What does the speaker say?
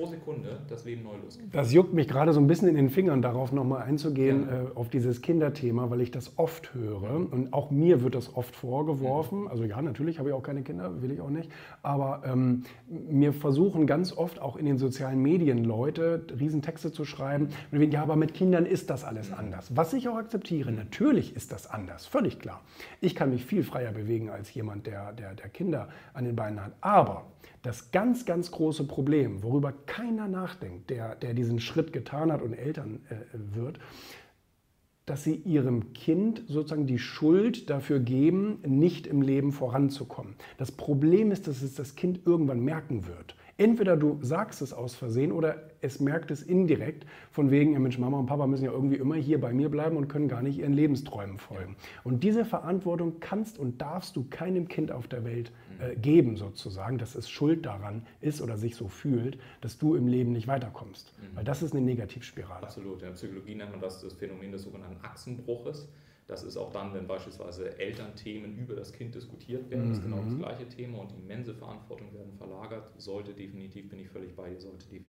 pro Sekunde das Leben neu losgeht. Das juckt mich gerade so ein bisschen in den Fingern, darauf nochmal einzugehen, ja. äh, auf dieses Kinderthema, weil ich das oft höre. Und auch mir wird das oft vorgeworfen. Also ja, natürlich habe ich auch keine Kinder, will ich auch nicht. Aber ähm, mir versuchen ganz oft auch in den sozialen Medien Leute Riesentexte zu schreiben. Ja, aber mit Kindern ist das alles anders. Was ich auch akzeptiere, natürlich ist das anders, völlig klar. Ich kann mich viel freier bewegen als jemand, der, der, der Kinder an den Beinen hat. Aber das ganz, ganz große Problem, worüber keiner nachdenkt, der, der diesen Schritt getan hat und Eltern äh, wird, dass sie ihrem Kind sozusagen die Schuld dafür geben, nicht im Leben voranzukommen. Das Problem ist, dass es das Kind irgendwann merken wird. Entweder du sagst es aus Versehen oder es merkt es indirekt, von wegen, ja Mensch, Mama und Papa müssen ja irgendwie immer hier bei mir bleiben und können gar nicht ihren Lebensträumen folgen. Und diese Verantwortung kannst und darfst du keinem Kind auf der Welt äh, geben, sozusagen, dass es schuld daran ist oder sich so fühlt, dass du im Leben nicht weiterkommst. Mhm. Weil das ist eine Negativspirale. Absolut. In der Psychologie nennt man das das Phänomen des sogenannten Achsenbruches. Das ist auch dann, wenn beispielsweise Elternthemen über das Kind diskutiert werden, mhm. das ist genau das mhm. gleiche Thema und immense Verantwortung werden verlagert, sollte definitiv, bin ich völlig bei dir, sollte definitiv